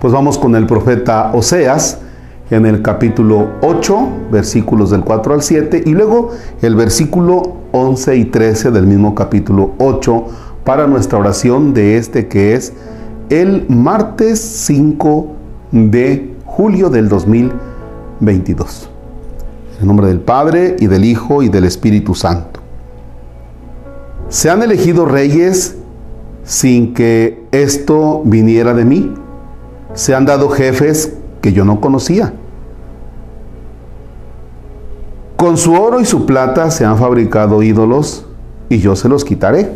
Pues vamos con el profeta Oseas en el capítulo 8, versículos del 4 al 7, y luego el versículo 11 y 13 del mismo capítulo 8 para nuestra oración de este que es el martes 5 de julio del 2022. En nombre del Padre y del Hijo y del Espíritu Santo. Se han elegido reyes sin que esto viniera de mí se han dado jefes que yo no conocía. Con su oro y su plata se han fabricado ídolos y yo se los quitaré.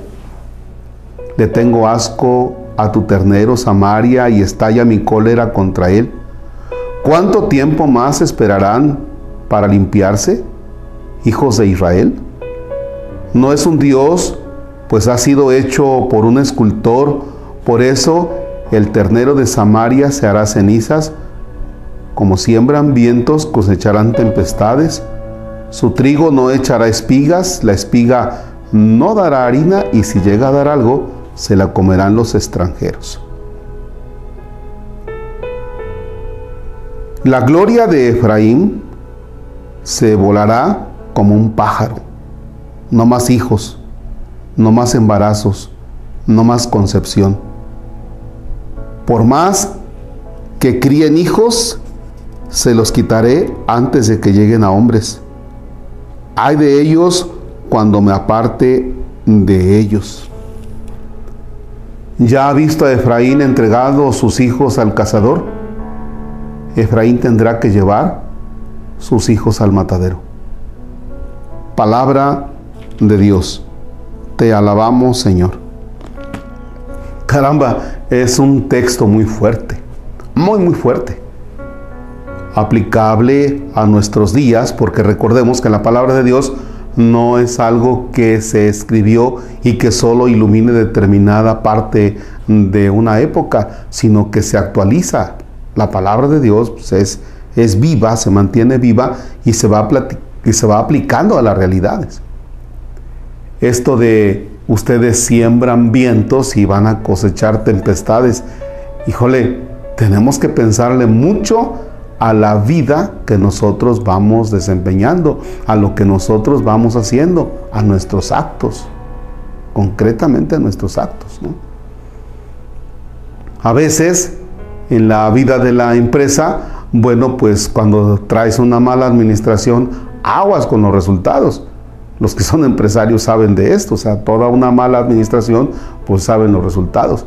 Le tengo asco a tu ternero Samaria y estalla mi cólera contra él. ¿Cuánto tiempo más esperarán para limpiarse, hijos de Israel? No es un Dios, pues ha sido hecho por un escultor, por eso el ternero de Samaria se hará cenizas, como siembran vientos cosecharán tempestades. Su trigo no echará espigas, la espiga no dará harina y si llega a dar algo, se la comerán los extranjeros. La gloria de Efraín se volará como un pájaro. No más hijos, no más embarazos, no más concepción por más que críen hijos, se los quitaré antes de que lleguen a hombres. Hay de ellos cuando me aparte de ellos. ¿Ya ha visto a Efraín entregado sus hijos al cazador? Efraín tendrá que llevar sus hijos al matadero. Palabra de Dios. Te alabamos, Señor. Caramba, es un texto muy fuerte, muy, muy fuerte. Aplicable a nuestros días, porque recordemos que la palabra de Dios no es algo que se escribió y que solo ilumine determinada parte de una época, sino que se actualiza. La palabra de Dios pues, es, es viva, se mantiene viva y se, va y se va aplicando a las realidades. Esto de ustedes siembran vientos y van a cosechar tempestades. Híjole, tenemos que pensarle mucho a la vida que nosotros vamos desempeñando, a lo que nosotros vamos haciendo, a nuestros actos, concretamente a nuestros actos. A veces en la vida de la empresa, bueno, pues cuando traes una mala administración, aguas con los resultados. Los que son empresarios saben de esto, o sea, toda una mala administración, pues saben los resultados.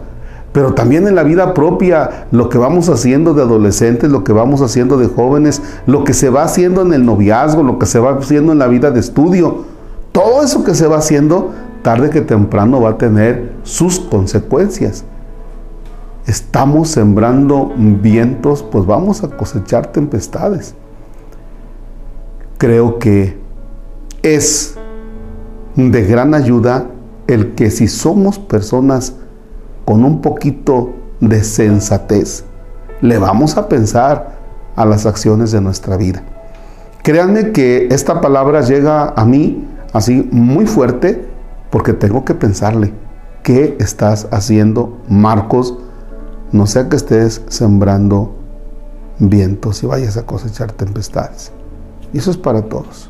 Pero también en la vida propia, lo que vamos haciendo de adolescentes, lo que vamos haciendo de jóvenes, lo que se va haciendo en el noviazgo, lo que se va haciendo en la vida de estudio, todo eso que se va haciendo, tarde que temprano va a tener sus consecuencias. Estamos sembrando vientos, pues vamos a cosechar tempestades. Creo que es de gran ayuda el que si somos personas con un poquito de sensatez, le vamos a pensar a las acciones de nuestra vida. Créanme que esta palabra llega a mí así muy fuerte porque tengo que pensarle, ¿qué estás haciendo, Marcos? No sea que estés sembrando vientos y vayas a cosechar tempestades. Eso es para todos.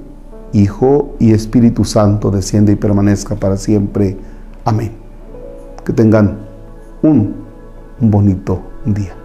Hijo y Espíritu Santo desciende y permanezca para siempre. Amén. Que tengan un bonito día.